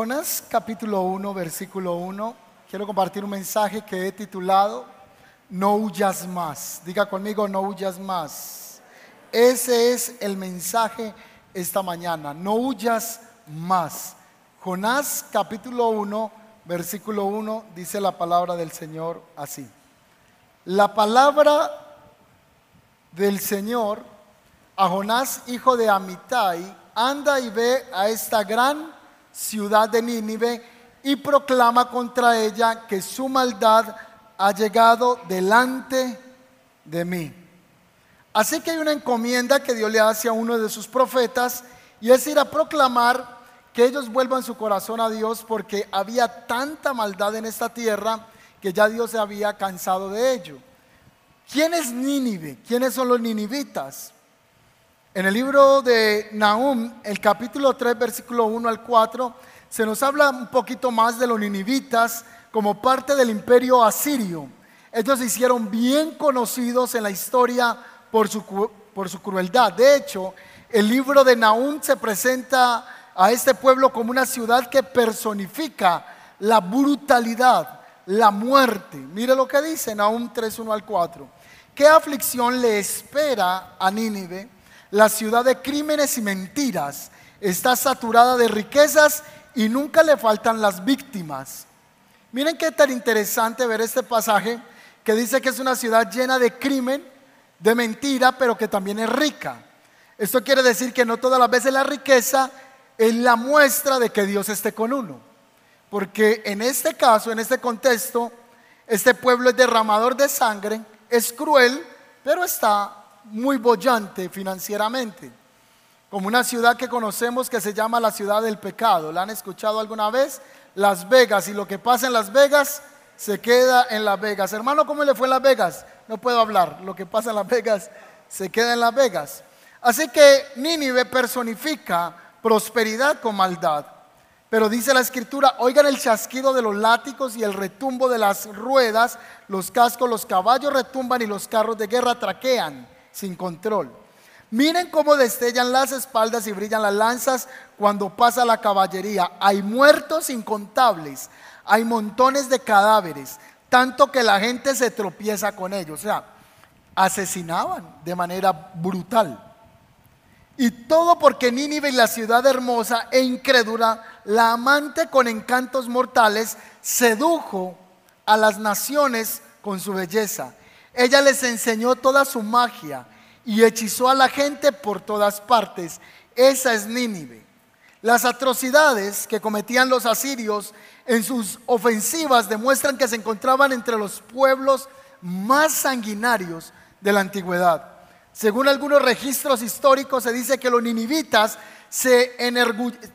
Jonás capítulo 1, versículo 1, quiero compartir un mensaje que he titulado No huyas más. Diga conmigo, no huyas más. Ese es el mensaje esta mañana, no huyas más. Jonás capítulo 1, versículo 1 dice la palabra del Señor así. La palabra del Señor a Jonás, hijo de Amitai, anda y ve a esta gran ciudad de Nínive y proclama contra ella que su maldad ha llegado delante de mí. Así que hay una encomienda que Dios le hace a uno de sus profetas y es ir a proclamar que ellos vuelvan su corazón a Dios porque había tanta maldad en esta tierra que ya Dios se había cansado de ello. ¿Quién es Nínive? ¿Quiénes son los ninivitas? En el libro de Nahum, el capítulo 3, versículo 1 al 4, se nos habla un poquito más de los ninivitas como parte del imperio asirio. Ellos se hicieron bien conocidos en la historia por su, por su crueldad. De hecho, el libro de Nahum se presenta a este pueblo como una ciudad que personifica la brutalidad, la muerte. Mire lo que dice Nahum 3, 1 al 4. ¿Qué aflicción le espera a Nínive? La ciudad de crímenes y mentiras está saturada de riquezas y nunca le faltan las víctimas. Miren qué tan interesante ver este pasaje que dice que es una ciudad llena de crimen, de mentira, pero que también es rica. Esto quiere decir que no todas las veces la riqueza es la muestra de que Dios esté con uno. Porque en este caso, en este contexto, este pueblo es derramador de sangre, es cruel, pero está muy bollante financieramente, como una ciudad que conocemos que se llama la ciudad del pecado. ¿La han escuchado alguna vez? Las Vegas, y lo que pasa en Las Vegas se queda en Las Vegas. Hermano, ¿cómo le fue en Las Vegas? No puedo hablar, lo que pasa en Las Vegas se queda en Las Vegas. Así que Nínive personifica prosperidad con maldad. Pero dice la escritura, oigan el chasquido de los látigos y el retumbo de las ruedas, los cascos, los caballos retumban y los carros de guerra traquean sin control. Miren cómo destellan las espaldas y brillan las lanzas cuando pasa la caballería. Hay muertos incontables, hay montones de cadáveres, tanto que la gente se tropieza con ellos. O sea, asesinaban de manera brutal. Y todo porque Nínive, la ciudad hermosa e incrédula, la amante con encantos mortales, sedujo a las naciones con su belleza. Ella les enseñó toda su magia y hechizó a la gente por todas partes. Esa es Nínive. Las atrocidades que cometían los asirios en sus ofensivas demuestran que se encontraban entre los pueblos más sanguinarios de la antigüedad. Según algunos registros históricos se dice que los ninivitas se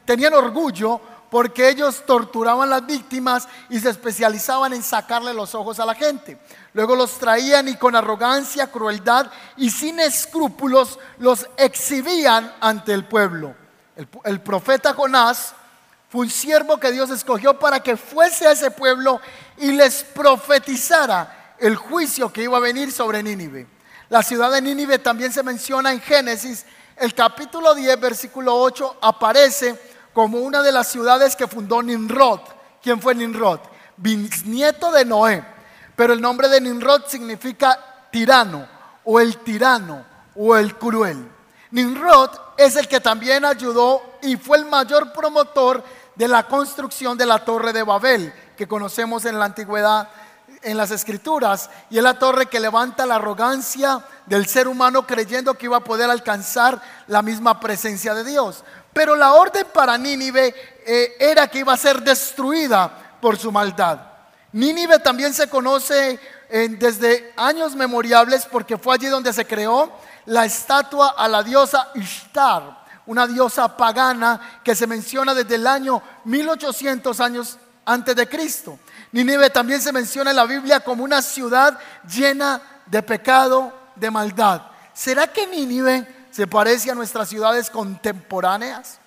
tenían orgullo porque ellos torturaban las víctimas y se especializaban en sacarle los ojos a la gente. Luego los traían y con arrogancia, crueldad y sin escrúpulos los exhibían ante el pueblo. El, el, profeta Jonás fue un siervo que Dios escogió para que fuese a ese pueblo y les profetizara el juicio que iba a venir sobre Nínive. La ciudad de Nínive también se menciona en Génesis. El capítulo 10, versículo 8, aparece como una de las ciudades que fundó Nimrod. ¿Quién fue Nimrod? Bisnieto de Noé. Pero el nombre de Nimrod significa tirano o el tirano o el cruel. Nimrod es el que también ayudó y fue el mayor promotor de la construcción de la torre de Babel, que conocemos en la antigüedad, en las escrituras, y es la torre que levanta la arrogancia del ser humano creyendo que iba a poder alcanzar la misma presencia de Dios. Pero la orden para Nínive eh, era que iba a ser destruida por su maldad. Nínive también se conoce eh, desde años memorables porque fue allí donde se creó la estatua a la diosa Ishtar, una diosa pagana que se menciona desde el año 1800 años antes de Cristo. Nínive también se menciona en la Biblia como una ciudad llena de pecado, de maldad. ¿Será que Nínive se parece a nuestras ciudades contemporáneas?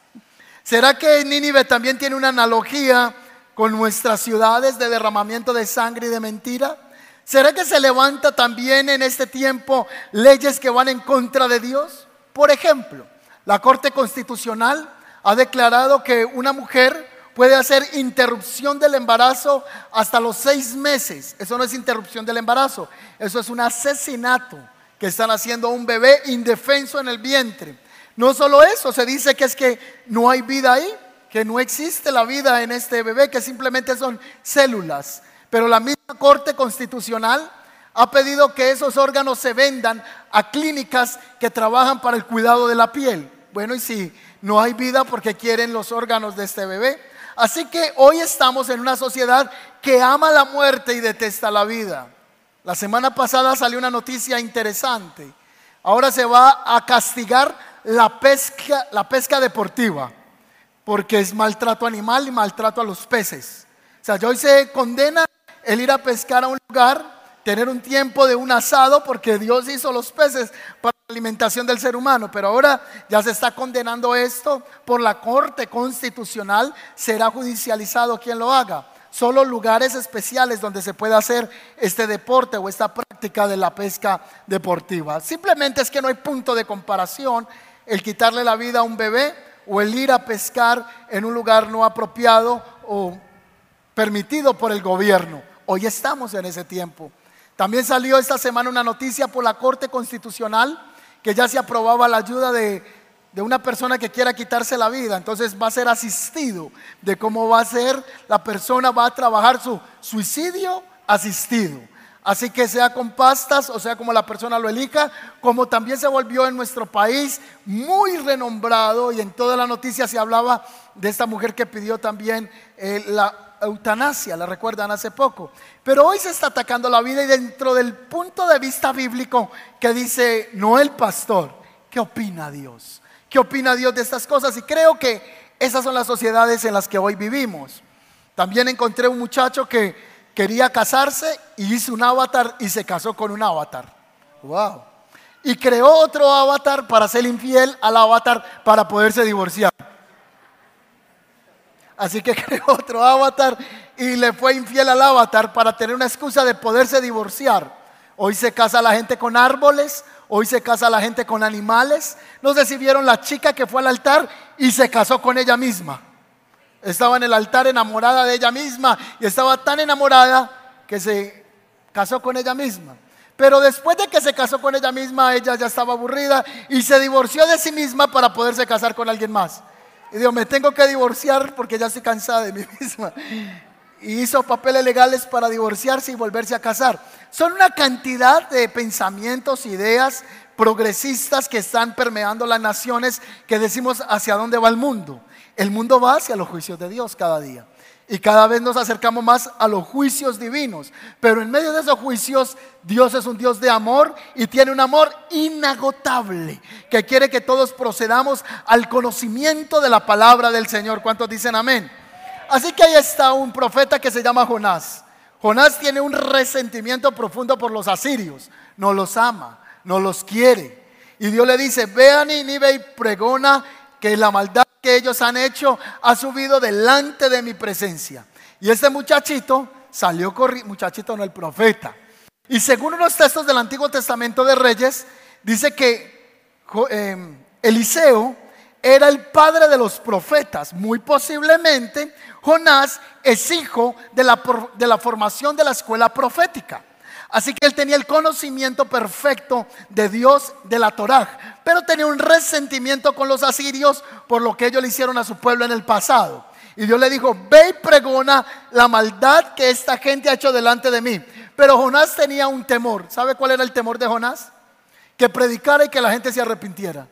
¿Será que Nínive también tiene una analogía con nuestras ciudades de derramamiento de sangre y de mentira? ¿Será que se levanta también en este tiempo leyes que van en contra de Dios? Por ejemplo, la Corte Constitucional ha declarado que una mujer puede hacer interrupción del embarazo hasta los seis meses. Eso no es interrupción del embarazo, eso es un asesinato que están haciendo a un bebé indefenso en el vientre. No solo eso, se dice que es que no hay vida ahí, que no existe la vida en este bebé, que simplemente son células. Pero la misma Corte Constitucional ha pedido que esos órganos se vendan a clínicas que trabajan para el cuidado de la piel. Bueno, y si no hay vida porque quieren los órganos de este bebé. Así que hoy estamos en una sociedad que ama la muerte y detesta la vida. La semana pasada salió una noticia interesante. Ahora se va a castigar la pesca, la pesca deportiva, porque es maltrato animal y maltrato a los peces. O sea, hoy se condena el ir a pescar a un lugar tener un tiempo de un asado porque Dios hizo los peces para la alimentación del ser humano, pero ahora ya se está condenando esto por la Corte Constitucional, será judicializado quien lo haga. Solo lugares especiales donde se puede hacer este deporte o esta práctica de la pesca deportiva. Simplemente es que no hay punto de comparación el quitarle la vida a un bebé o el ir a pescar en un lugar no apropiado o permitido por el gobierno. Hoy estamos en ese tiempo. También salió esta semana una noticia por la Corte Constitucional que ya se aprobaba la ayuda de, una persona que quiera quitarse la vida. Entonces va a ser asistido de cómo va a ser, la persona va a trabajar su suicidio asistido. Así que sea con pastas o sea como la persona lo elija, como también se volvió en nuestro país muy renombrado y en toda la noticia se hablaba de esta mujer que pidió también eh, la eutanasia, la recuerdan hace poco. Pero hoy se está atacando la vida y dentro del punto de vista bíblico que dice no el pastor, ¿qué opina Dios? ¿Qué opina Dios de estas cosas? Y creo que esas son las sociedades en las que hoy vivimos. También encontré un muchacho que quería casarse y hizo un avatar y se casó con un avatar. Wow. Y creó otro avatar para ser infiel al avatar para poderse divorciar. Así que creó otro avatar y le fue infiel al avatar para tener una excusa de poderse divorciar. Hoy se casa la gente con árboles, hoy se casa la gente con animales. No sé si vieron la chica que fue al altar y se casó con ella misma. Estaba en el altar enamorada de ella misma y estaba tan enamorada que se casó con ella misma. Pero después de que se casó con ella misma, ella ya estaba aburrida y se divorció de sí misma para poderse casar con alguien más. Y digo, me tengo que divorciar porque ya estoy cansada de mí misma. Y hizo papeles legales para divorciarse y volverse a casar. Son una cantidad de pensamientos, ideas progresistas que están permeando las naciones que decimos hacia dónde va el mundo. El mundo va hacia los juicios de Dios cada día. Y cada vez nos acercamos más a los juicios divinos. Pero en medio de esos juicios, Dios es un Dios de amor y tiene un amor inagotable que quiere que todos procedamos al conocimiento de la palabra del Señor. ¿Cuántos dicen amén? Así que ahí está un profeta que se llama Jonás. Jonás tiene un resentimiento profundo por los asirios. No los ama, no los quiere. Y Dios le dice, ve a Nínive y pregona que la maldad que ellos han hecho ha subido delante de mi presencia. Y este muchachito salió corriendo, muchachito no el profeta. Y según unos textos del Antiguo Testamento de Reyes, dice que em, Eliseo era el padre de los profetas. Muy posiblemente Jonás es hijo de la, formación de la escuela profética. Así que él tenía el conocimiento perfecto de Dios de la Torá, pero tenía un resentimiento con los asirios por lo que ellos le hicieron a su pueblo en el pasado. Y Dios le dijo, ve y pregona la maldad que esta gente ha hecho delante de mí. Pero Jonás tenía un temor. ¿Sabe cuál era el temor de Jonás? Que predicara y que la gente se arrepintiera.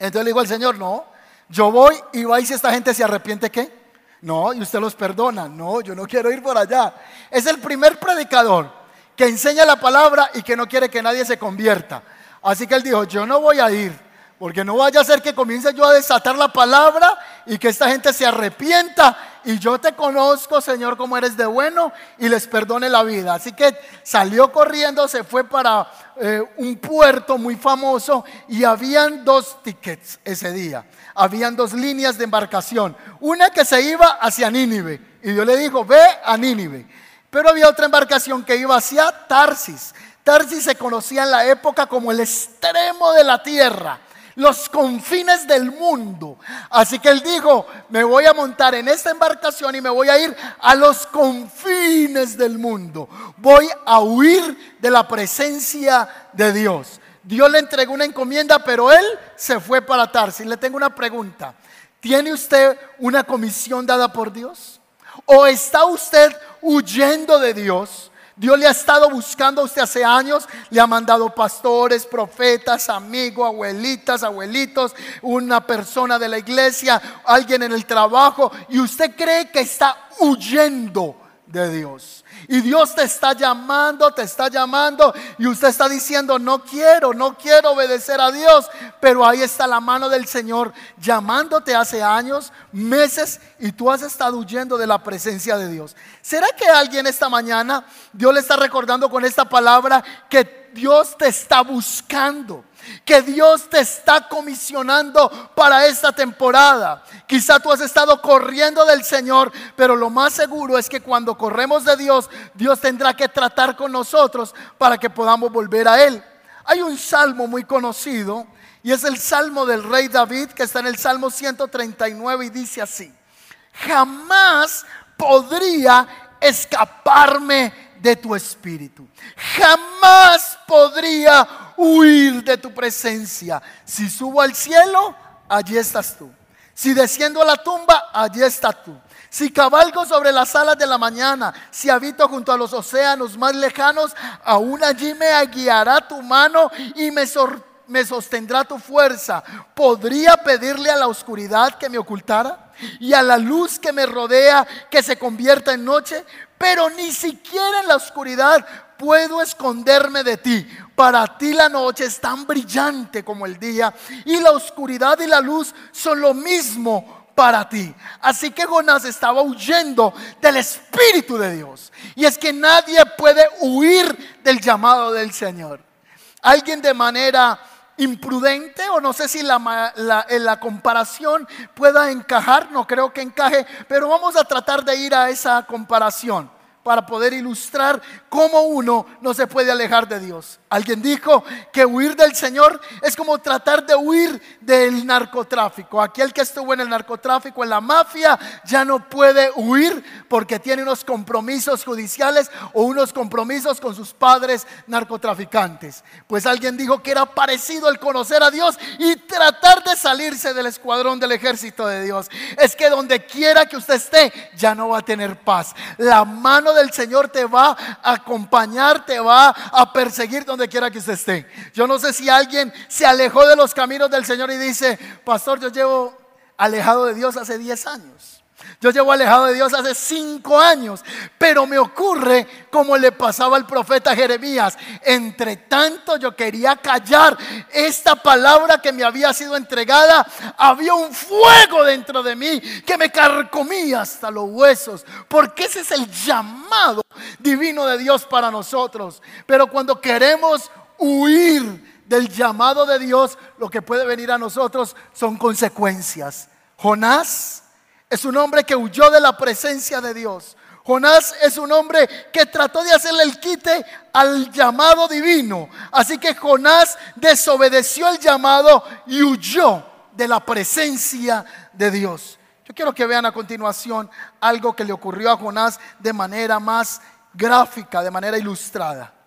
Entonces le dijo al Señor, no, yo voy y vais si esta gente se arrepiente, ¿qué? No, y usted los perdona. No, yo no quiero ir por allá. Es el primer predicador que enseña la palabra y que no quiere que nadie se convierta. Así que él dijo, yo no voy a ir, porque no vaya a ser que comience yo a desatar la palabra y que esta gente se arrepienta y yo te conozco, Señor, como eres de bueno y les perdone la vida. Así que salió corriendo, se fue para eh, un puerto muy famoso y habían dos tickets ese día. Habían dos líneas de embarcación. Una que se iba hacia Nínive y Dios le dijo, ve a Nínive. Pero había otra embarcación que iba hacia Tarsis. Tarsis se conocía en la época como el extremo de la tierra. Los confines del mundo. Así que él dijo, me voy a montar en esta embarcación y me voy a ir a los confines del mundo. Voy a huir de la presencia de Dios. Dios le entregó una encomienda, pero él se fue para Tarsis. Le tengo una pregunta. ¿Tiene usted una comisión dada por Dios? ¿O está usted huyendo de Dios? Dios le ha estado buscando a usted hace años, le ha mandado pastores, profetas, amigos, abuelitas, abuelitos, una persona de la iglesia, alguien en el trabajo, y usted cree que está huyendo de Dios. Y Dios te está llamando, te está llamando y usted está diciendo, no quiero, no quiero obedecer a Dios. Pero ahí está la mano del Señor llamándote hace años, meses y tú has estado huyendo de la presencia de Dios. ¿Será que alguien esta mañana, Dios le está recordando con esta palabra que Dios te está buscando? Que Dios te está comisionando para esta temporada. Quizá tú has estado corriendo del Señor, pero lo más seguro es que cuando corremos de Dios, Dios tendrá que tratar con nosotros para que podamos volver a Él. Hay un salmo muy conocido y es el salmo del rey David que está en el salmo 139 y dice así, jamás podría escaparme de tu espíritu. Jamás podría huir de tu presencia. Si subo al cielo, allí estás tú. Si desciendo a la tumba, allí estás tú. Si cabalgo sobre las alas de la mañana, si habito junto a los océanos más lejanos, aún allí me guiará tu mano y me, me sostendrá tu fuerza. ¿Podría pedirle a la oscuridad que me ocultara? Y a la luz que me rodea que se convierta en noche, pero ni siquiera en la oscuridad puedo esconderme de ti. Para ti la noche es tan brillante como el día y la oscuridad y la luz son lo mismo para ti. Así que Jonás estaba huyendo del Espíritu de Dios. Y es que nadie puede huir del llamado del Señor. Alguien de manera imprudente o no sé si la, la, la, comparación pueda encajar, no creo que encaje, pero vamos a tratar de ir a esa comparación para poder ilustrar cómo uno no se puede alejar de Dios. Alguien dijo que huir del Señor es como tratar de huir del narcotráfico. Aquel que estuvo en el narcotráfico, en la mafia, ya no puede huir porque tiene unos compromisos judiciales o unos compromisos con sus padres narcotraficantes. Pues alguien dijo que era parecido el conocer a Dios y tratar de salirse del escuadrón del ejército de Dios. Es que donde quiera que usted esté, ya no va a tener paz. La mano del Señor te va a acompañar, te va a perseguir donde quiera que usted esté. Yo no sé si alguien se alejó de los caminos del Señor y dice, pastor, yo llevo alejado de Dios hace 10 años. Yo llevo alejado de Dios hace cinco años, pero me ocurre como le pasaba al profeta Jeremías. Entre tanto yo quería callar esta palabra que me había sido entregada. Había un fuego dentro de mí que me carcomía hasta los huesos, porque ese es el llamado divino de Dios para nosotros. Pero cuando queremos huir del llamado de Dios, lo que puede venir a nosotros son consecuencias. Jonás es un hombre que huyó de la presencia de Dios. Jonás es un hombre que trató de hacerle el quite al llamado divino. Así que Jonás desobedeció el llamado y huyó de la presencia de Dios. Yo quiero que vean a continuación algo que le ocurrió a Jonás de manera más gráfica, de manera ilustrada.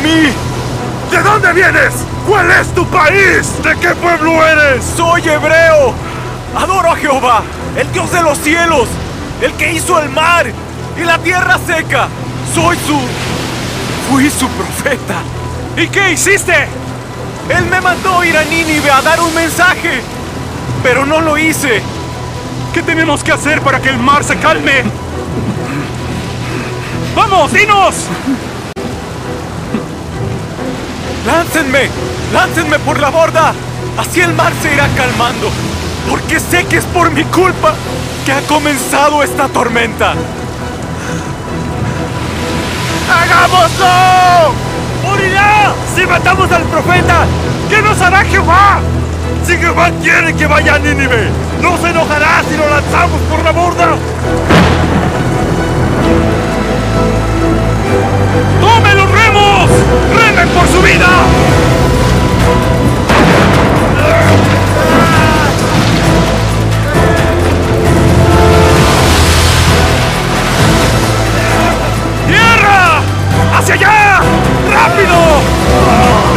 Mí! ¿De dónde vienes? ¿Cuál es tu país? ¿De qué pueblo eres? ¡Soy hebreo! ¡Adoro a Jehová! ¡El Dios de los cielos! ¡El que hizo el mar y la tierra seca! ¡Soy su... Fui su profeta! ¿Y qué hiciste? Él me mandó ir a Nínive a dar un mensaje, pero no lo hice. ¿Qué tenemos que hacer para que el mar se calme? ¡Vamos, dinos! ¡Láncenme! ¡Láncenme por la borda! Así el mar se irá calmando. Porque sé que es por mi culpa que ha comenzado esta tormenta. ¡Hagámoslo! ¡Morirá! Si matamos al profeta, ¿qué nos hará Jehová? Si Jehová quiere que vaya a Nínive, ¿no se enojará si lo lanzamos por la borda? ¡Tomen los remos! ¡Remen por su vida! ¡Tierra! ¡Hacia allá! ¡Rápido!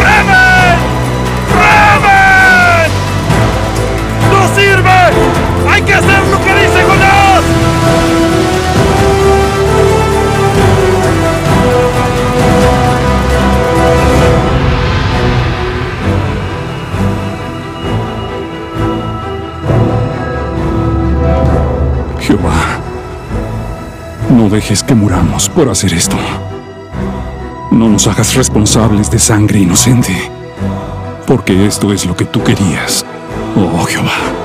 Dejes que muramos por hacer esto. No nos hagas responsables de sangre inocente, porque esto es lo que tú querías, oh Jehová.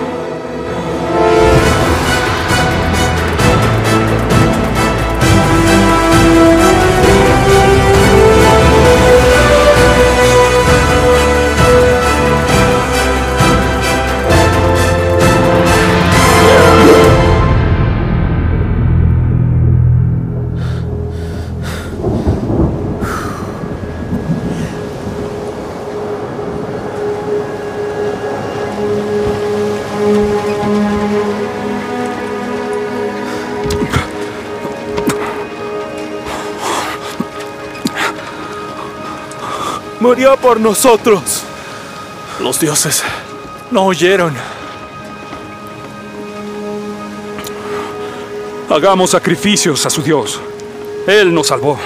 Murió por nosotros. Los dioses no oyeron. Hagamos sacrificios a su Dios. Él nos salvó.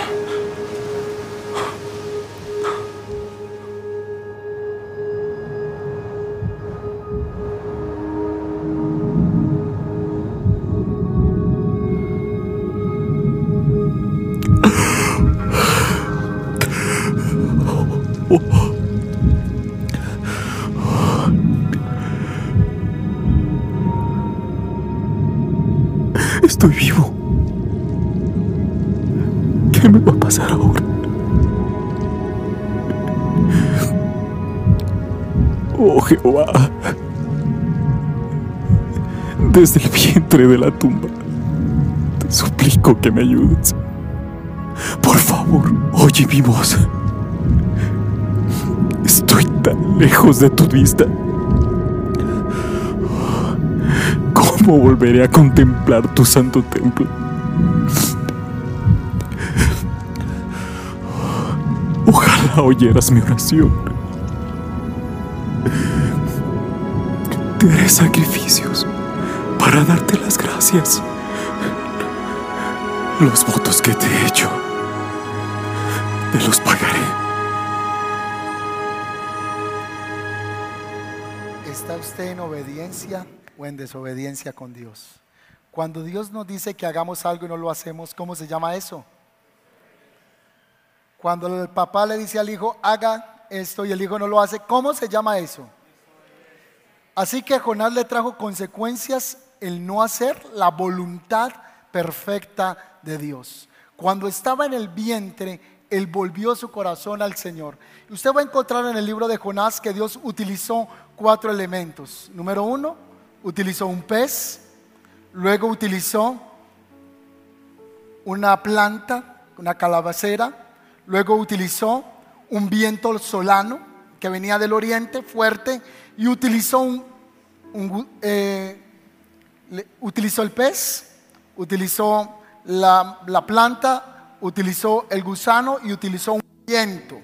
de la tumba. Te suplico que me ayudes. Por favor, oye mi voz. Estoy tan lejos de tu vista. ¿Cómo volveré a contemplar tu santo templo? Ojalá oyeras mi oración. Te haré sacrificios para darte las gracias. Los votos que te he hecho, te los pagaré. ¿Está usted en obediencia o en desobediencia con Dios? Cuando Dios nos dice que hagamos algo y no lo hacemos, ¿cómo se llama eso? Cuando el papá le dice al hijo, haga esto y el hijo no lo hace, ¿cómo se llama eso? Así que Jonás le trajo consecuencias el no hacer la voluntad perfecta de Dios. Cuando estaba en el vientre, él volvió su corazón al Señor. Usted va a encontrar en el libro de Jonás que Dios utilizó cuatro elementos. Número uno, utilizó un pez, luego utilizó una planta, una calabacera, luego utilizó un viento solano que venía del oriente fuerte y utilizó un, eh, utilizó el pez, utilizó la, la planta, utilizó el gusano y utilizó un viento.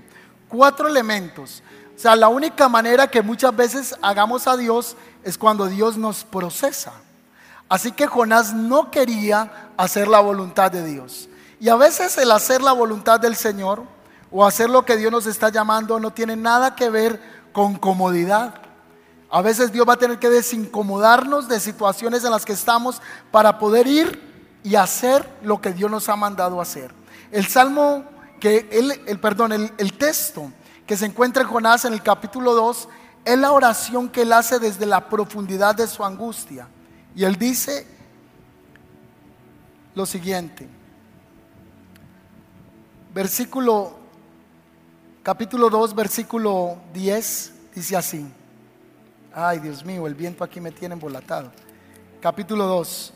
Cuatro elementos. O sea, la única manera que muchas veces hagamos a Dios es cuando Dios nos procesa. Así que Jonás no quería hacer la voluntad de Dios. Y a veces el hacer la voluntad del Señor o hacer lo que Dios nos está llamando no tiene nada que ver con comodidad. A veces Dios va a tener que desincomodarnos de situaciones en las que estamos para poder ir y hacer lo que Dios nos ha mandado hacer. El salmo que él, el perdón, el, el texto que se encuentra en Jonás en el capítulo 2 es la oración que él hace desde la profundidad de su angustia. Y él dice lo siguiente. Versículo capítulo 2, versículo 10 dice así. Ay, Dios mío, el viento aquí me tiene embolatado. Capítulo 2.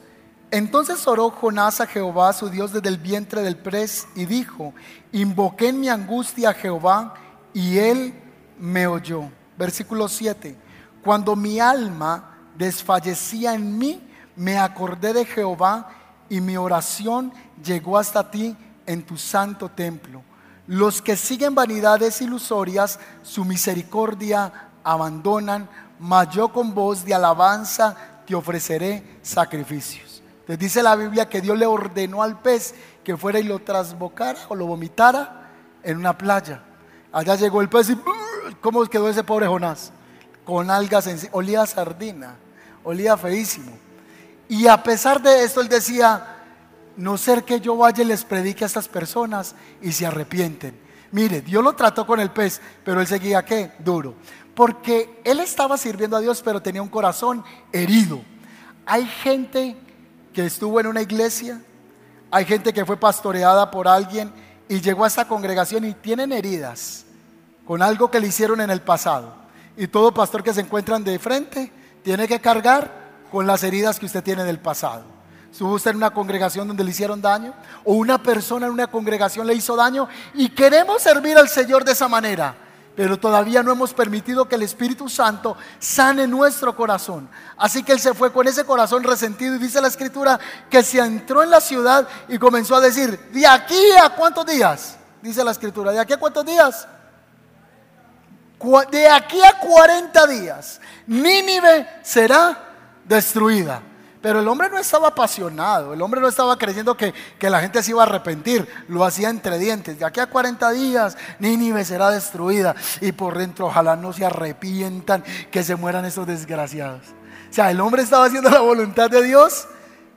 Entonces oró Jonás a Jehová, su Dios, desde el vientre del pres, y dijo, invoqué en mi angustia a Jehová, y él me oyó. Versículo 7. Cuando mi alma desfallecía en mí, me acordé de Jehová, y mi oración llegó hasta ti en tu santo templo. Los que siguen vanidades ilusorias, su misericordia abandonan, mas yo con voz de alabanza te ofreceré sacrificios. Entonces dice la Biblia que Dios le ordenó al pez que fuera y lo trasbocara o lo vomitara en una playa. Allá llegó el pez y. ¿cómo quedó ese pobre Jonás? Con algas olía a sardina, olía feísimo. Y a pesar de esto él decía, no ser que yo vaya y les predique a estas personas y se arrepienten. Mire, Dios lo trató con el pez, pero él seguía qué? Duro. Porque él estaba sirviendo a Dios, pero tenía un corazón herido. Hay gente que estuvo en una iglesia, hay gente que fue pastoreada por alguien y llegó a esta congregación y tienen heridas con algo que le hicieron en el pasado. Y todo pastor que se encuentran de frente tiene que cargar con las heridas que usted tiene del pasado. Estuvo usted en una congregación donde le hicieron daño o una persona en una congregación le hizo daño y queremos servir al Señor de esa manera, pero todavía no hemos permitido que el Espíritu Santo sane nuestro corazón. Así que él se fue con ese corazón resentido y dice la escritura que se entró en la ciudad y comenzó a decir, ¿de aquí a cuántos días? Dice la escritura, ¿de aquí a cuántos días? De aquí a 40 días, Nínive será destruida. Pero el hombre no estaba apasionado, el hombre no estaba creyendo que, que la gente se iba a arrepentir, lo hacía entre dientes. De aquí a 40 días, Nínive será destruida y por dentro ojalá no se arrepientan, que se mueran esos desgraciados. O sea, el hombre estaba haciendo la voluntad de Dios,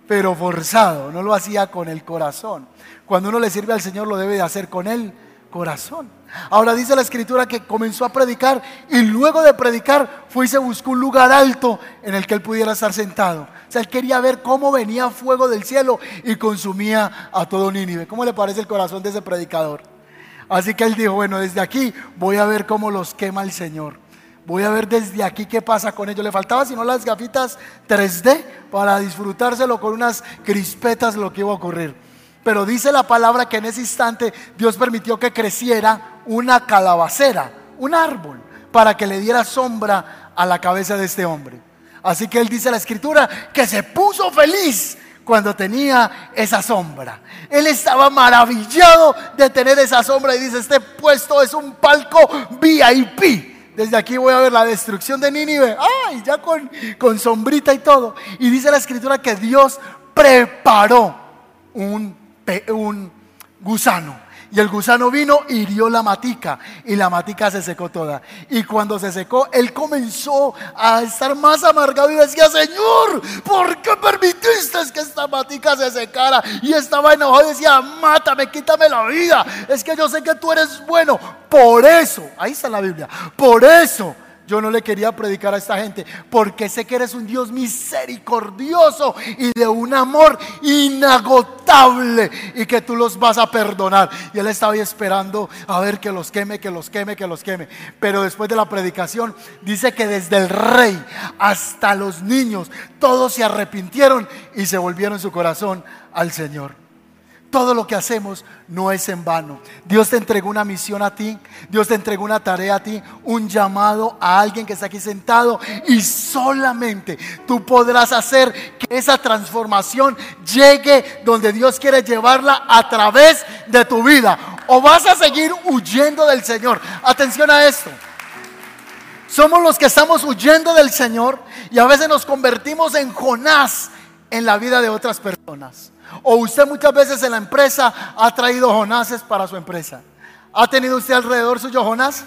pero forzado, no lo hacía con el corazón. Cuando uno le sirve al Señor, lo debe de hacer con el corazón. Ahora dice la escritura que comenzó a predicar y luego de predicar fue y se buscó un lugar alto en el que él pudiera estar sentado. O sea, él quería ver cómo venía fuego del cielo y consumía a todo Nínive. ¿Cómo le parece el corazón de ese predicador? Así que él dijo, bueno, desde aquí voy a ver cómo los quema el Señor. Voy a ver desde aquí qué pasa con ellos. Le faltaba sino las gafitas 3D para disfrutárselo con unas crispetas lo que iba a ocurrir. Pero dice la palabra que en ese instante Dios permitió que creciera una calabacera, un árbol, para que le diera sombra a la cabeza de este hombre. Así que él dice la escritura que se puso feliz cuando tenía esa sombra. Él estaba maravillado de tener esa sombra y dice, este puesto es un palco VIP. Desde aquí voy a ver la destrucción de Nínive. Ay, ya con, con sombrita y todo. Y dice la escritura que Dios preparó un, un gusano y el gusano vino, hirió la matica y la matica se secó toda. Y cuando se secó, él comenzó a estar más amargado y decía, Señor, ¿por qué permitiste que esta matica se secara? Y estaba enojado y decía, mátame, quítame la vida. Es que yo sé que tú eres bueno. Por eso, ahí está la Biblia, por eso yo no le quería predicar a esta gente porque sé que eres un Dios misericordioso y de un amor inagotable y que tú los vas a perdonar. Y él estaba ahí esperando a ver que los queme, que los queme, que los queme. Pero después de la predicación dice que desde el rey hasta los niños todos se arrepintieron y se volvieron su corazón al Señor. Todo lo que hacemos no es en vano. Dios te entregó una misión a ti, Dios te entregó una tarea a ti, un llamado a alguien que está aquí sentado y solamente tú podrás hacer que esa transformación llegue donde Dios quiere llevarla a través de tu vida. O vas a seguir huyendo del Señor. Atención a esto. Somos los que estamos huyendo del Señor y a veces nos convertimos en Jonás en la vida de otras personas. O usted muchas veces en la empresa ha traído Jonases para su empresa. ¿Ha tenido usted alrededor suyo Jonás?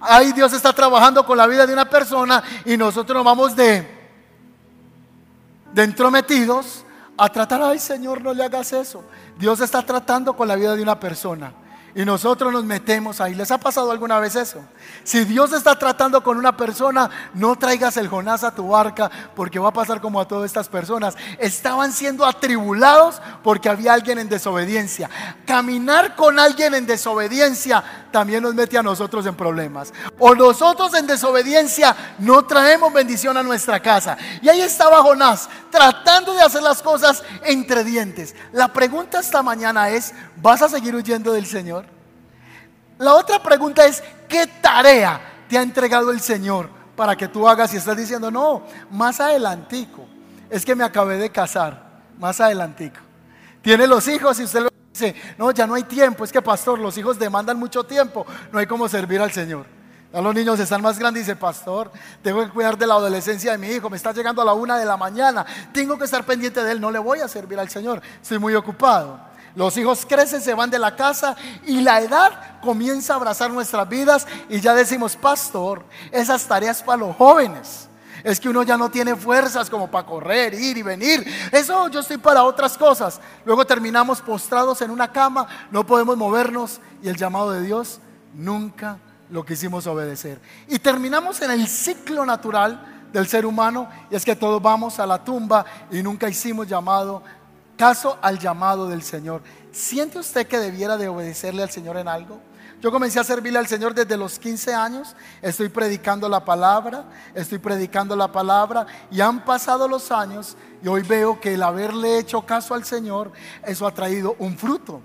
Ahí Dios está trabajando con la vida de una persona y nosotros nos vamos de, de entrometidos a tratar, ay Señor, no le hagas eso. Dios está tratando con la vida de una persona y nosotros nos metemos ahí. ¿Les ha pasado alguna vez eso? Si Dios está tratando con una persona, no traigas el Jonás a tu barca porque va a pasar como a todas estas personas. Estaban siendo atribulados porque había alguien en desobediencia. Caminar con alguien en desobediencia también nos mete a nosotros en problemas. O nosotros en desobediencia no traemos bendición a nuestra casa. Y ahí estaba Jonás tratando de hacer las cosas entre dientes. La pregunta esta mañana es, ¿vas a seguir huyendo del Señor? La otra pregunta es, ¿qué tarea te ha entregado el Señor para que tú hagas? Y estás diciendo, no, más adelantico. Es que me acabé de casar, más adelantico. Tiene los hijos y usted lo dice, no, ya no hay tiempo. Es que, pastor, los hijos demandan mucho tiempo. No hay como servir al Señor. Ya los niños están más grandes y dice, pastor, tengo que cuidar de la adolescencia de mi hijo, me está llegando a la una de la mañana, tengo que estar pendiente de él, no le voy a servir al Señor, estoy muy ocupado. Los hijos crecen, se van de la casa y la edad comienza a abrazar nuestras vidas y ya decimos, pastor, esas tareas para los jóvenes. Es que uno ya no tiene fuerzas como para correr, ir y venir. Eso yo estoy para otras cosas. Luego terminamos postrados en una cama, no podemos movernos y el llamado de Dios nunca lo quisimos obedecer. Y terminamos en el ciclo natural del ser humano y es que todos vamos a la tumba y nunca hicimos llamado caso al llamado del Señor. ¿Siente usted que debiera de obedecerle al Señor en algo? Yo comencé a servirle al Señor desde los 15 años. Estoy predicando la palabra, estoy predicando la palabra y han pasado los años y hoy veo que el haberle hecho caso al Señor, eso ha traído un fruto.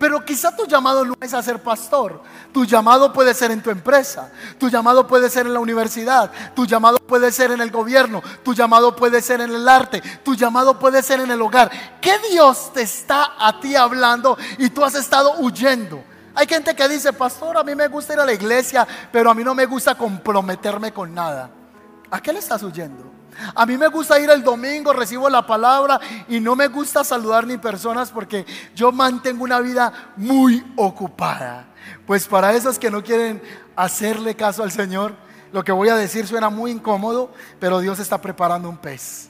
Pero quizá tu llamado no es a ser pastor. Tu llamado puede ser en tu empresa. Tu llamado puede ser en la universidad. Tu llamado puede ser en el gobierno. Tu llamado puede ser en el arte. Tu llamado puede ser en el hogar. ¿Qué Dios te está a ti hablando y tú has estado huyendo? Hay gente que dice, pastor, a mí me gusta ir a la iglesia, pero a mí no me gusta comprometerme con nada. ¿A qué le estás huyendo? A mí me gusta ir el domingo, recibo la palabra y no me gusta saludar ni personas porque yo mantengo una vida muy ocupada. Pues para esos que no quieren hacerle caso al Señor, lo que voy a decir suena muy incómodo, pero Dios está preparando un pez.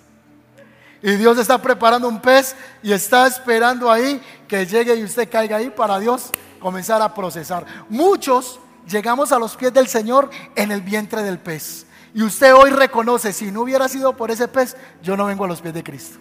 Y Dios está preparando un pez y está esperando ahí que llegue y usted caiga ahí para Dios comenzar a procesar. Muchos llegamos a los pies del Señor en el vientre del pez. Y usted hoy reconoce, si no hubiera sido por ese pez, yo no vengo a los pies de Cristo.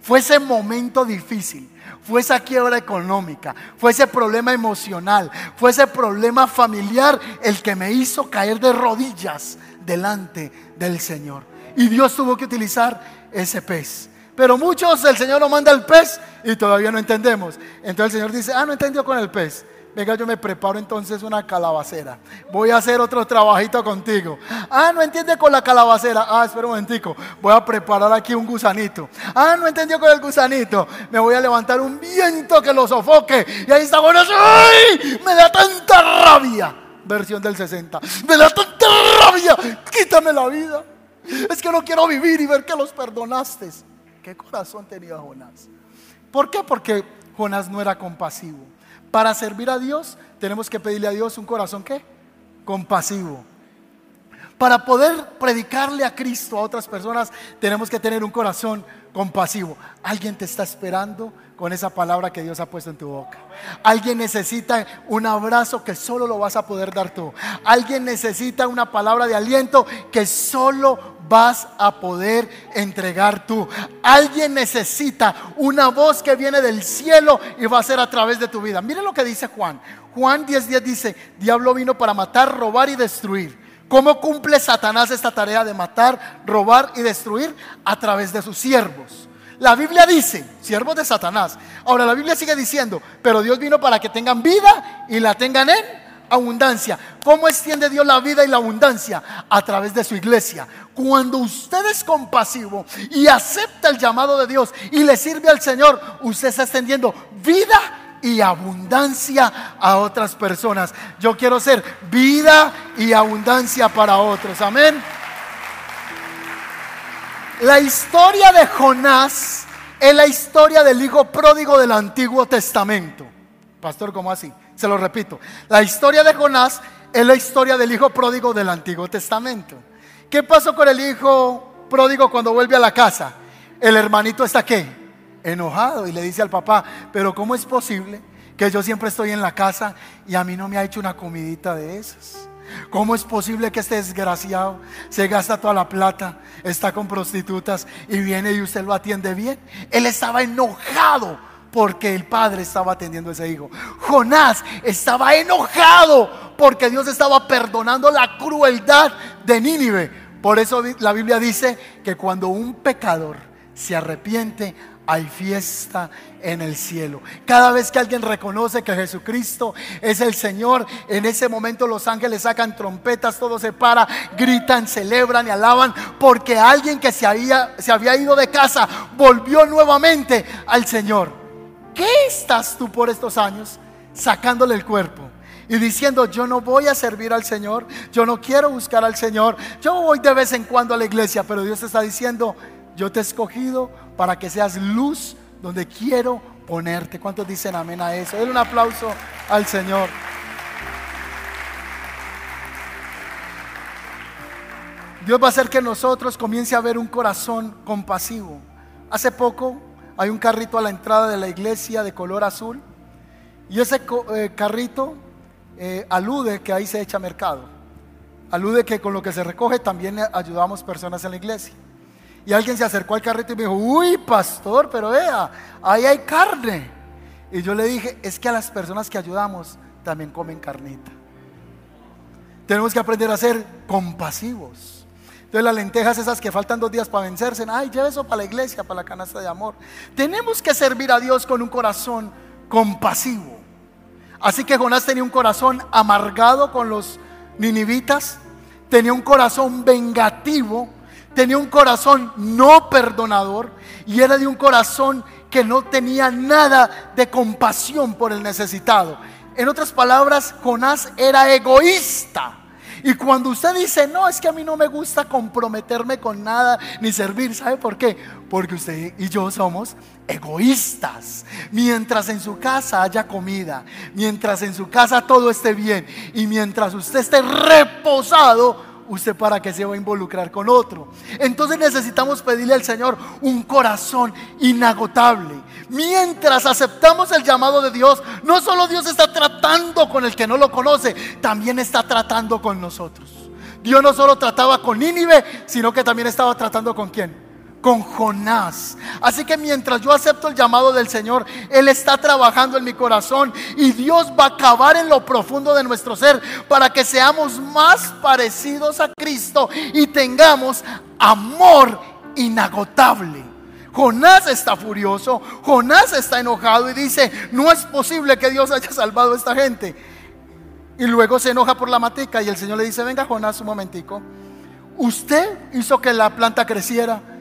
Fue ese momento difícil, fue esa quiebra económica, fue ese problema emocional, fue ese problema familiar el que me hizo caer de rodillas delante del Señor. Y Dios tuvo que utilizar ese pez. Pero muchos el Señor nos manda el pez y todavía no entendemos. Entonces el Señor dice, ah, no entendió con el pez. Venga, yo me preparo entonces una calabacera. Voy a hacer otro trabajito contigo. Ah, no entiende con la calabacera. Ah, espera un momentico. Voy a preparar aquí un gusanito. Ah, no entendió con el gusanito. Me voy a levantar un viento que lo sofoque. Y ahí está bueno. ¡Ay! Me da tanta rabia. Versión del 60. Me da tanta rabia. Quítame la vida. Es que no quiero vivir y ver que los perdonaste. ¿Qué corazón tenía Jonás? ¿Por qué? Porque Jonás no era compasivo. Para servir a Dios tenemos que pedirle a Dios un corazón ¿qué? Compasivo. Para poder predicarle a Cristo a otras personas tenemos que tener un corazón compasivo. Alguien te está esperando con esa palabra que Dios ha puesto en tu boca. Alguien necesita un abrazo que solo lo vas a poder dar tú. Alguien necesita una palabra de aliento que solo vas a poder entregar tú. Alguien necesita una voz que viene del cielo y va a ser a través de tu vida. Miren lo que dice Juan. Juan 10:10 dice, diablo vino para matar, robar y destruir. ¿Cómo cumple Satanás esta tarea de matar, robar y destruir? A través de sus siervos. La Biblia dice, siervos de Satanás. Ahora la Biblia sigue diciendo, pero Dios vino para que tengan vida y la tengan en abundancia. ¿Cómo extiende Dios la vida y la abundancia? A través de su iglesia. Cuando usted es compasivo y acepta el llamado de Dios y le sirve al Señor, usted está extendiendo vida y abundancia a otras personas. Yo quiero ser vida y abundancia para otros. Amén. La historia de Jonás es la historia del hijo pródigo del Antiguo Testamento. Pastor, ¿cómo así? Se lo repito. La historia de Jonás es la historia del hijo pródigo del Antiguo Testamento. ¿Qué pasó con el hijo pródigo cuando vuelve a la casa? El hermanito está qué? Enojado y le dice al papá, pero ¿cómo es posible que yo siempre estoy en la casa y a mí no me ha hecho una comidita de esas? ¿Cómo es posible que este desgraciado se gasta toda la plata, está con prostitutas y viene y usted lo atiende bien? Él estaba enojado porque el padre estaba atendiendo a ese hijo. Jonás estaba enojado porque Dios estaba perdonando la crueldad de Nínive. Por eso la Biblia dice que cuando un pecador se arrepiente, hay fiesta en el cielo. Cada vez que alguien reconoce que Jesucristo es el Señor, en ese momento los ángeles sacan trompetas, todo se para, gritan, celebran y alaban, porque alguien que se había, se había ido de casa volvió nuevamente al Señor. ¿Qué estás tú por estos años sacándole el cuerpo? Y diciendo, yo no voy a servir al Señor, yo no quiero buscar al Señor, yo voy de vez en cuando a la iglesia, pero Dios está diciendo, yo te he escogido para que seas luz donde quiero ponerte. ¿Cuántos dicen amén a eso? Denle un aplauso al Señor. Dios va a hacer que nosotros comience a ver un corazón compasivo. Hace poco hay un carrito a la entrada de la iglesia de color azul y ese eh, carrito eh, alude que ahí se echa mercado. Alude que con lo que se recoge también ayudamos personas en la iglesia. Y alguien se acercó al carrito y me dijo, uy, pastor, pero vea, ahí hay carne. Y yo le dije, es que a las personas que ayudamos también comen carnita. Tenemos que aprender a ser compasivos. Entonces las lentejas esas que faltan dos días para vencerse, ay, lleve eso para la iglesia, para la canasta de amor. Tenemos que servir a Dios con un corazón compasivo. Así que Jonás tenía un corazón amargado con los ninivitas, tenía un corazón vengativo, tenía un corazón no perdonador y era de un corazón que no tenía nada de compasión por el necesitado. En otras palabras, Jonás era egoísta. Y cuando usted dice, no, es que a mí no me gusta comprometerme con nada ni servir, ¿sabe por qué? Porque usted y yo somos egoístas. Mientras en su casa haya comida, mientras en su casa todo esté bien y mientras usted esté reposado, ¿usted para qué se va a involucrar con otro? Entonces necesitamos pedirle al Señor un corazón inagotable. Mientras aceptamos el llamado de Dios, no solo Dios está tratando con el que no lo conoce, también está tratando con nosotros. Dios no solo trataba con Nínive, sino que también estaba tratando con quién? Con Jonás. Así que mientras yo acepto el llamado del Señor, Él está trabajando en mi corazón y Dios va a acabar en lo profundo de nuestro ser para que seamos más parecidos a Cristo y tengamos amor inagotable. Jonás está furioso, Jonás está enojado y dice, no es posible que Dios haya salvado a esta gente. Y luego se enoja por la matica y el Señor le dice, venga Jonás un momentico, usted hizo que la planta creciera,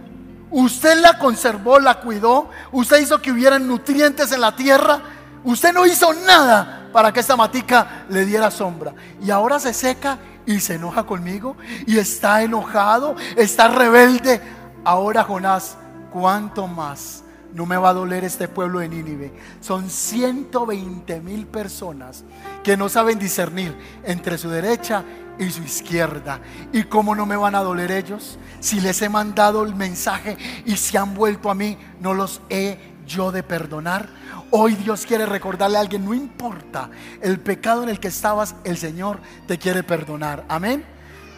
usted la conservó, la cuidó, usted hizo que hubieran nutrientes en la tierra, usted no hizo nada para que esta matica le diera sombra. Y ahora se seca y se enoja conmigo y está enojado, está rebelde. Ahora Jonás, ¿cuánto más no me va a doler este pueblo de Nínive? Son 120 mil personas que no saben discernir entre su derecha y su izquierda. ¿Y cómo no me van a doler ellos? Si les he mandado el mensaje y se han vuelto a mí, no los he yo de perdonar. Hoy Dios quiere recordarle a alguien, no importa el pecado en el que estabas, el Señor te quiere perdonar. Amén.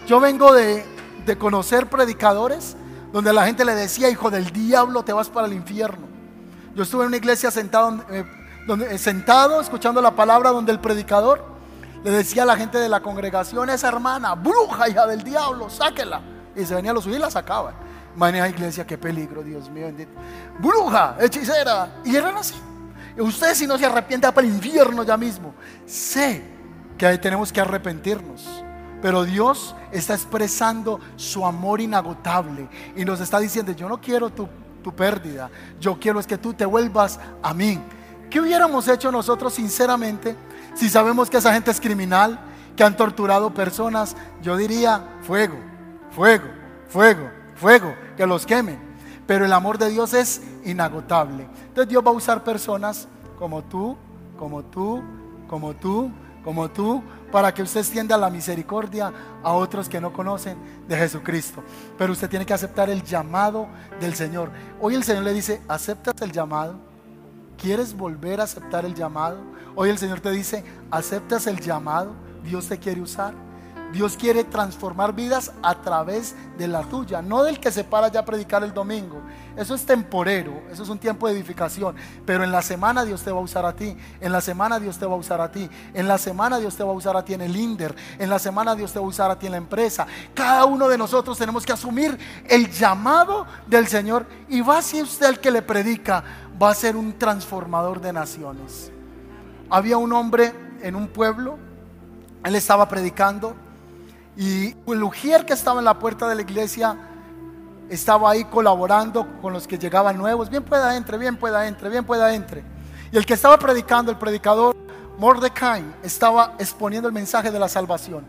Yo vengo de, conocer predicadores donde la gente le decía, hijo del diablo, te vas para el infierno. Yo estuve en una iglesia sentado, eh, eh, sentado escuchando la palabra donde el predicador le decía a la gente de la congregación, esa hermana, bruja, hija del diablo, sáquela. Y se venía a los suyos y la sacaba. Maneja iglesia, qué peligro, Dios mío bendito. Bruja, hechicera. Y eran así. Usted si no se arrepiente va para el infierno ya mismo. Sé que ahí tenemos que arrepentirnos. Pero Dios está expresando su amor inagotable y nos está diciendo, yo no quiero tu, tu pérdida, yo quiero es que tú te vuelvas a mí. ¿Qué hubiéramos hecho nosotros sinceramente si sabemos que esa gente es criminal, que han torturado personas? Yo diría, fuego, fuego, fuego, fuego, que los quemen. Pero el amor de Dios es inagotable. Entonces Dios va a usar personas como tú, como tú, como tú, como tú, para que usted extienda la misericordia a otros que no conocen de Jesucristo. Pero usted tiene que aceptar el llamado del Señor. Hoy el Señor le dice, ¿aceptas el llamado? ¿Quieres volver a aceptar el llamado? Hoy el Señor te dice, ¿aceptas el llamado? Dios te quiere usar. Dios quiere transformar vidas a través de la tuya, no del que se para ya a predicar el domingo. Eso es temporero, eso es un tiempo de edificación. Pero en la semana Dios te va a usar a ti, en la semana Dios te va a usar a ti, en la semana Dios te va a usar a ti en el INDER, en la semana Dios te va a usar a ti en la empresa. Cada uno de nosotros tenemos que asumir el llamado del Señor y va a ser usted el que le predica, va a ser un transformador de naciones. Había un hombre en un pueblo, él estaba predicando y el ujier que estaba en la puerta de la iglesia estaba ahí colaborando con los que llegaban nuevos. Bien pueda entre, bien pueda entre, bien pueda entre. Y el que estaba predicando, el predicador Mordecai, estaba exponiendo el mensaje de la salvación.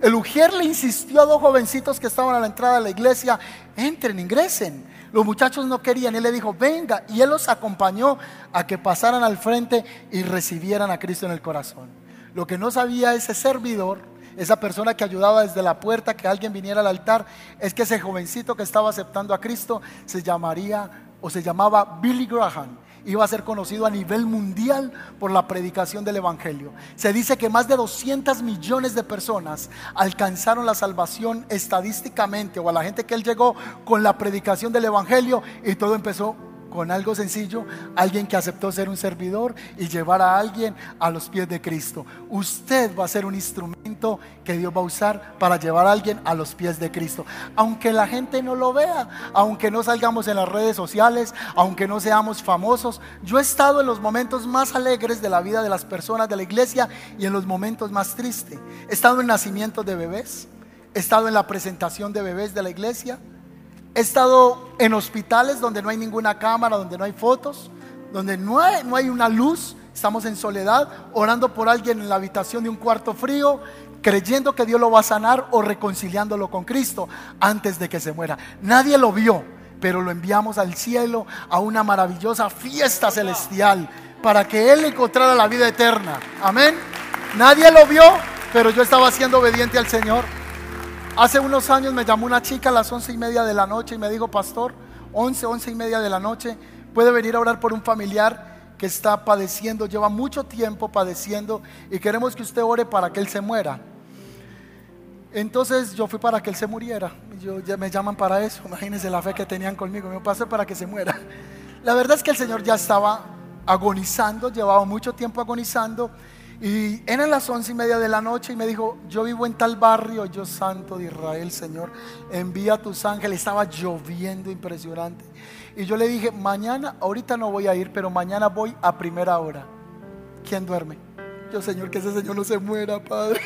El ujier le insistió a dos jovencitos que estaban a la entrada de la iglesia, entren, ingresen. Los muchachos no querían, él le dijo, venga, y él los acompañó a que pasaran al frente y recibieran a Cristo en el corazón. Lo que no sabía ese servidor esa persona que ayudaba desde la puerta que alguien viniera al altar, es que ese jovencito que estaba aceptando a Cristo se llamaría o se llamaba Billy Graham. Iba a ser conocido a nivel mundial por la predicación del Evangelio. Se dice que más de 200 millones de personas alcanzaron la salvación estadísticamente o a la gente que él llegó con la predicación del Evangelio y todo empezó con algo sencillo, alguien que aceptó ser un servidor y llevar a alguien a los pies de Cristo. Usted va a ser un instrumento que Dios va a usar para llevar a alguien a los pies de Cristo. Aunque la gente no lo vea, aunque no salgamos en las redes sociales, aunque no seamos famosos, yo he estado en los momentos más alegres de la vida de las personas de la iglesia y en los momentos más tristes. He estado en nacimientos de bebés, he estado en la presentación de bebés de la iglesia He estado en hospitales donde no hay ninguna cámara, donde no hay fotos, donde no hay, no hay una luz. Estamos en soledad, orando por alguien en la habitación de un cuarto frío, creyendo que Dios lo va a sanar o reconciliándolo con Cristo antes de que se muera. Nadie lo vio, pero lo enviamos al cielo a una maravillosa fiesta celestial para que Él encontrara la vida eterna. Amén. Nadie lo vio, pero yo estaba siendo obediente al Señor. Hace unos años me llamó una chica a las once y media de la noche y me dijo, pastor, once, once y media de la noche, puede venir a orar por un familiar que está padeciendo, lleva mucho tiempo padeciendo y queremos que usted ore para que él se muera. Entonces yo fui para que él se muriera. Yo, me llaman para eso. Imagínense la fe que tenían conmigo. Me pasé para que se muera. La verdad es que el Señor ya estaba agonizando, llevaba mucho tiempo agonizando y eran las once y media de la noche y me dijo, yo vivo en tal barrio, yo santo de Israel, Señor, envía a tus ángeles. Estaba lloviendo impresionante. Y yo le dije, mañana, ahorita no voy a ir, pero mañana voy a primera hora. ¿Quién duerme? Yo, Señor, que ese Señor no se muera, Padre.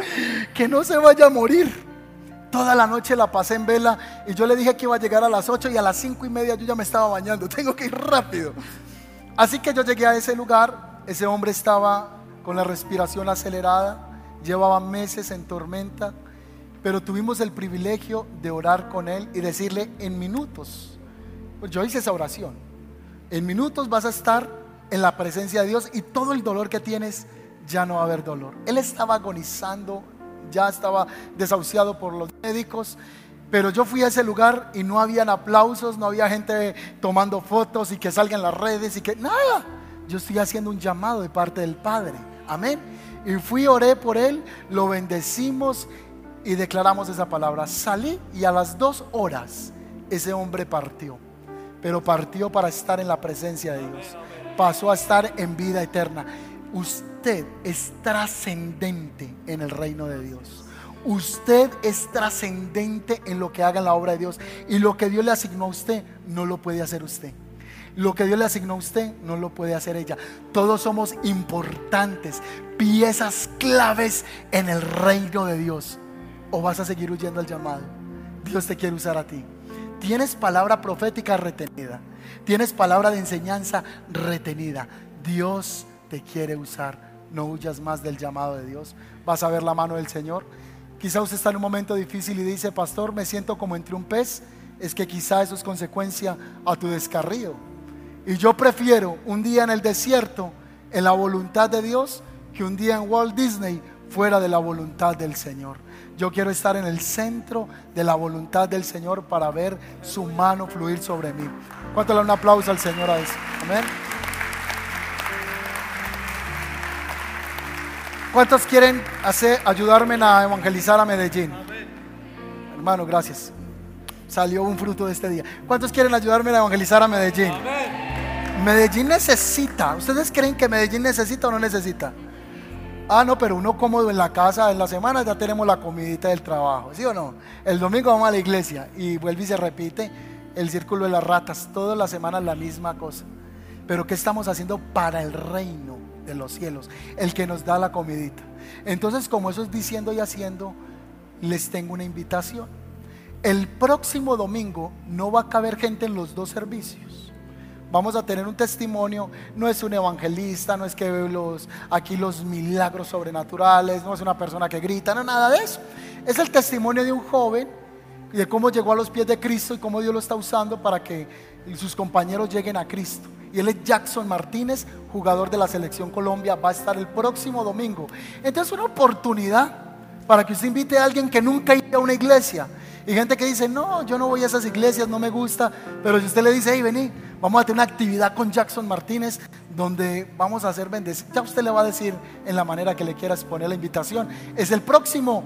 que no se vaya a morir. Toda la noche la pasé en vela y yo le dije que iba a llegar a las 8 y a las 5 y media yo ya me estaba bañando. Tengo que ir rápido. Así que yo llegué a ese lugar. Ese hombre estaba con la respiración acelerada. Llevaba meses en tormenta. Pero tuvimos el privilegio de orar con él y decirle en minutos. Pues yo hice esa oración. En minutos vas a estar en la presencia de Dios y todo el dolor que tienes ya no va a haber dolor. Él estaba agonizando ya estaba desahuciado por los médicos. Pero yo fui a ese lugar y no habían aplausos, no había gente tomando fotos y que salgan las redes y que nada. Yo estoy haciendo un llamado de parte del Padre. Amén. Y fui, oré por él, lo bendecimos y declaramos esa palabra. Salí y a las dos horas ese hombre partió. Pero partió para estar en la presencia de Dios. Pasó a estar en vida eterna. Usted es trascendente en el reino de Dios. Usted es trascendente en lo que haga en la obra de Dios. Y lo que Dios le asignó a usted, no lo puede hacer usted. Lo que Dios le asignó a usted, no lo puede hacer ella. Todos somos importantes, piezas claves en el reino de Dios. O vas a seguir huyendo al llamado. Dios te quiere usar a ti. Tienes palabra profética retenida. Tienes palabra de enseñanza retenida. Dios te quiere usar. No huyas más del llamado de Dios. Vas a ver la mano del Señor. Quizá usted está en un momento difícil y dice, pastor, me siento como entre un pez. Es que quizá eso es consecuencia a tu descarrío. Y yo prefiero un día en el desierto, en la voluntad de Dios, que un día en Walt Disney fuera de la voluntad del Señor. Yo quiero estar en el centro de la voluntad del Señor para ver su mano fluir sobre mí. ¿Cuánto le un aplauso al Señor a eso? Amén. ¿Cuántos quieren hacer, ayudarme a evangelizar a Medellín? Hermano, gracias. Salió un fruto de este día. ¿Cuántos quieren ayudarme a evangelizar a Medellín? Medellín necesita. ¿Ustedes creen que Medellín necesita o no necesita? Ah, no, pero uno cómodo en la casa, en la semana ya tenemos la comidita del trabajo, ¿sí o no? El domingo vamos a la iglesia y vuelve y se repite el círculo de las ratas, toda la semana la misma cosa. Pero ¿qué estamos haciendo para el reino? de los cielos, el que nos da la comidita. Entonces, como eso es diciendo y haciendo, les tengo una invitación. El próximo domingo no va a caber gente en los dos servicios. Vamos a tener un testimonio, no es un evangelista, no es que ve los, aquí los milagros sobrenaturales, no es una persona que grita, no nada de eso. Es el testimonio de un joven y de cómo llegó a los pies de Cristo y cómo Dios lo está usando para que sus compañeros lleguen a Cristo y él es Jackson Martínez, jugador de la selección Colombia, va a estar el próximo domingo. Entonces una oportunidad para que usted invite a alguien que nunca iba a una iglesia. Y gente que dice, no, yo no voy a esas iglesias, no me gusta. Pero si usted le dice, hey, vení, vamos a tener una actividad con Jackson Martínez donde vamos a hacer bendecidos. Ya usted le va a decir en la manera que le quiera exponer la invitación. Es el próximo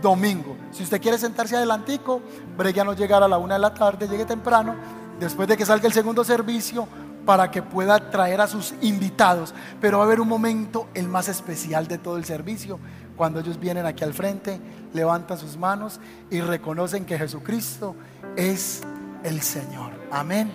domingo. Si usted quiere sentarse adelantico, bregue a no llegar a la una de la tarde, llegue temprano. Después de que salga el segundo servicio, para que pueda traer a sus invitados. Pero va a haber un momento, el más especial de todo el servicio, cuando ellos vienen aquí al frente, levantan sus manos y reconocen que Jesucristo es el Señor. Amén.